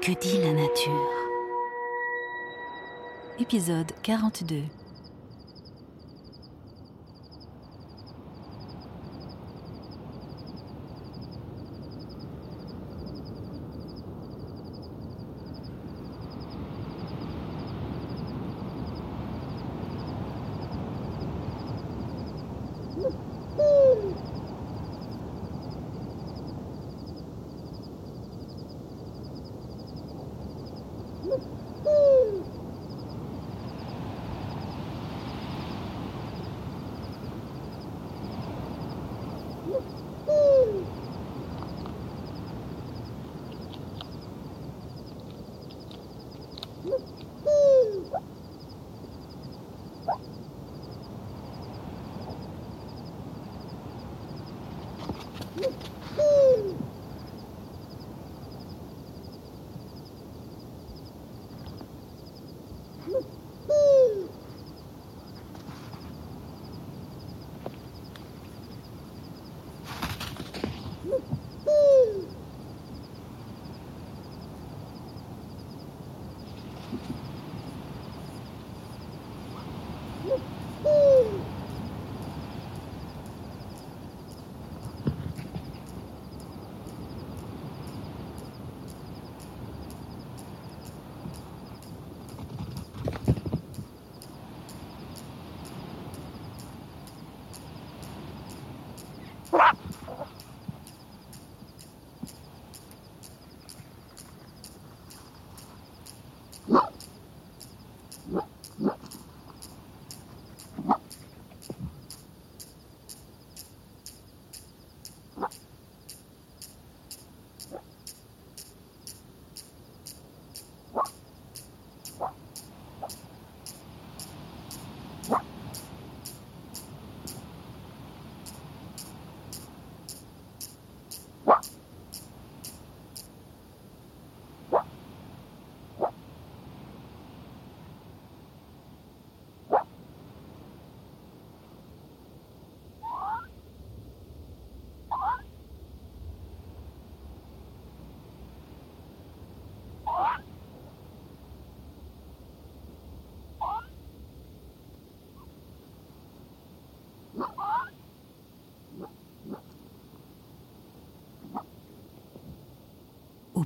Que dit la nature. Épisode 42 au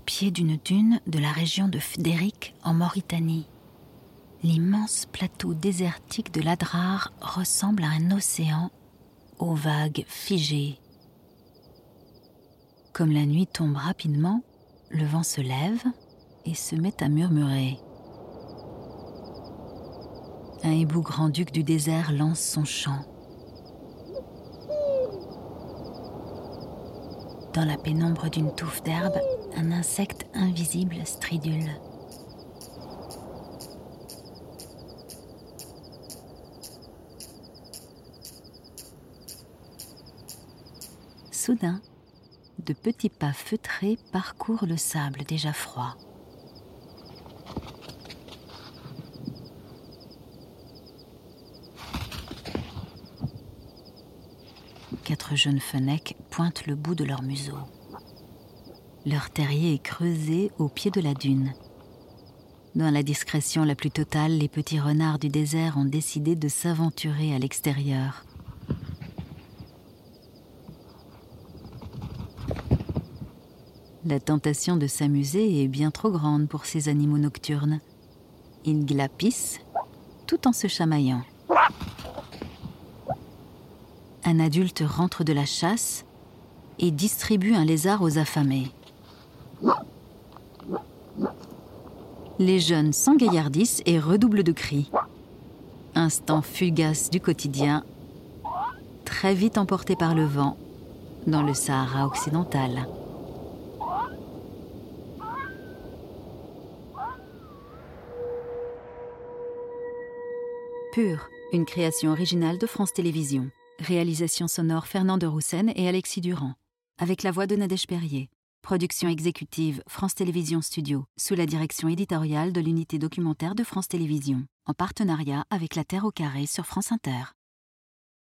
pied d'une dune de la région de Fdérik en Mauritanie. L'immense plateau désertique de l'Adrar ressemble à un océan aux vagues figées. Comme la nuit tombe rapidement, le vent se lève et se met à murmurer. Un hibou grand-duc du désert lance son chant. Dans la pénombre d'une touffe d'herbe, un insecte invisible stridule. Soudain, de petits pas feutrés parcourent le sable déjà froid. Quatre jeunes fennecs pointent le bout de leur museau. Leur terrier est creusé au pied de la dune. Dans la discrétion la plus totale, les petits renards du désert ont décidé de s'aventurer à l'extérieur. La tentation de s'amuser est bien trop grande pour ces animaux nocturnes. Ils glapissent tout en se chamaillant. Un adulte rentre de la chasse et distribue un lézard aux affamés. Les jeunes s'engaillardissent et redoublent de cris. Instant fugace du quotidien, très vite emporté par le vent dans le Sahara occidental. Pur, une création originale de France Télévisions. Réalisation sonore Fernand de Roussen et Alexis Durand. Avec la voix de Nadège Perrier. Production exécutive France Télévisions Studio, sous la direction éditoriale de l'unité documentaire de France Télévisions, en partenariat avec La Terre au Carré sur France Inter.